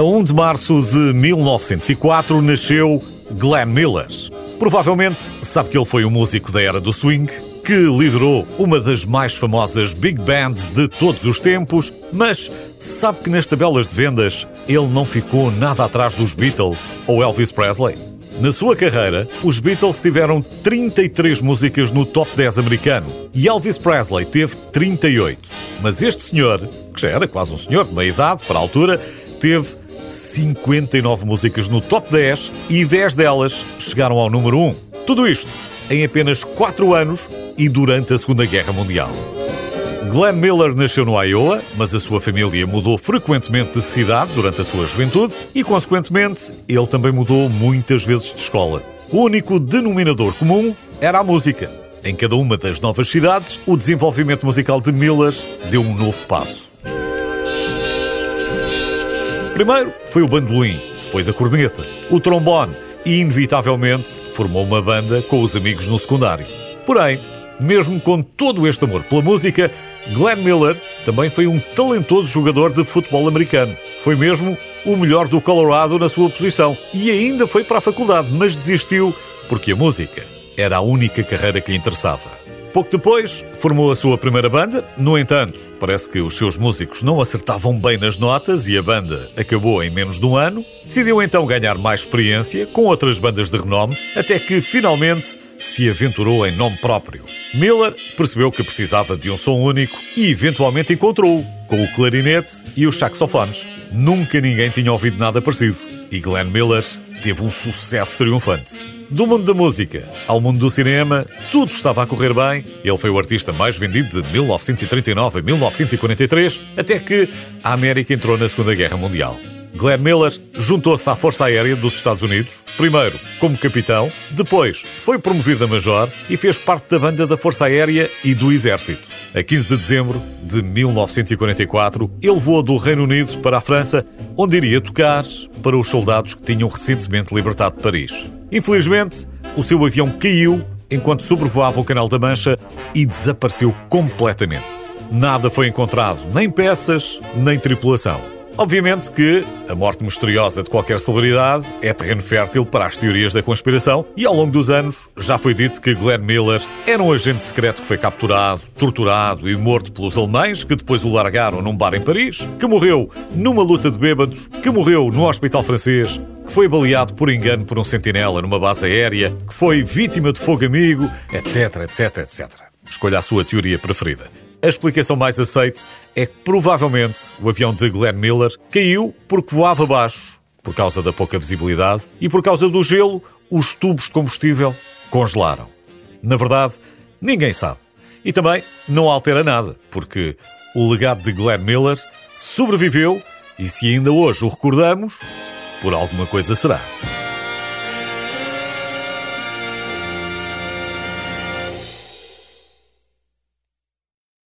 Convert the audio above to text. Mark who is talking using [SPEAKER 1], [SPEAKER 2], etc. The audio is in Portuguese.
[SPEAKER 1] A 1 de março de 1904 nasceu Glenn Miller. Provavelmente sabe que ele foi um músico da era do swing que liderou uma das mais famosas big bands de todos os tempos, mas sabe que nas tabelas de vendas ele não ficou nada atrás dos Beatles ou Elvis Presley? Na sua carreira, os Beatles tiveram 33 músicas no top 10 americano e Elvis Presley teve 38. Mas este senhor, que já era quase um senhor de meia idade para a altura, teve 59 músicas no top 10 e 10 delas chegaram ao número 1. Tudo isto em apenas 4 anos e durante a Segunda Guerra Mundial. Glenn Miller nasceu no Iowa, mas a sua família mudou frequentemente de cidade durante a sua juventude e, consequentemente, ele também mudou muitas vezes de escola. O único denominador comum era a música. Em cada uma das novas cidades, o desenvolvimento musical de Miller deu um novo passo. Primeiro foi o bandolim, depois a corneta, o trombone e, inevitavelmente, formou uma banda com os amigos no secundário. Porém, mesmo com todo este amor pela música, Glenn Miller também foi um talentoso jogador de futebol americano. Foi mesmo o melhor do Colorado na sua posição e ainda foi para a faculdade, mas desistiu porque a música era a única carreira que lhe interessava. Pouco depois, formou a sua primeira banda. No entanto, parece que os seus músicos não acertavam bem nas notas e a banda acabou em menos de um ano. Decidiu então ganhar mais experiência com outras bandas de renome, até que finalmente se aventurou em nome próprio. Miller percebeu que precisava de um som único e eventualmente encontrou-o, com o clarinete e os saxofones. Nunca ninguém tinha ouvido nada parecido e Glenn Miller teve um sucesso triunfante. Do mundo da música ao mundo do cinema, tudo estava a correr bem. Ele foi o artista mais vendido de 1939 a 1943, até que a América entrou na Segunda Guerra Mundial. Glenn Miller juntou-se à Força Aérea dos Estados Unidos, primeiro como capitão, depois foi promovido a major e fez parte da banda da Força Aérea e do Exército. A 15 de dezembro de 1944, ele voou do Reino Unido para a França, onde iria tocar para os soldados que tinham recentemente libertado Paris. Infelizmente, o seu avião caiu enquanto sobrevoava o Canal da Mancha e desapareceu completamente. Nada foi encontrado, nem peças, nem tripulação. Obviamente que a morte misteriosa de qualquer celebridade é terreno fértil para as teorias da conspiração e ao longo dos anos já foi dito que Glenn Miller era um agente secreto que foi capturado, torturado e morto pelos alemães que depois o largaram num bar em Paris, que morreu numa luta de bêbados, que morreu no hospital francês, que foi baleado por engano por um sentinela numa base aérea, que foi vítima de fogo amigo, etc, etc, etc. Escolha a sua teoria preferida. A explicação mais aceite é que provavelmente o avião de Glenn Miller caiu porque voava baixo, por causa da pouca visibilidade, e por causa do gelo, os tubos de combustível congelaram. Na verdade, ninguém sabe. E também não altera nada, porque o legado de Glenn Miller sobreviveu e se ainda hoje o recordamos, por alguma coisa será.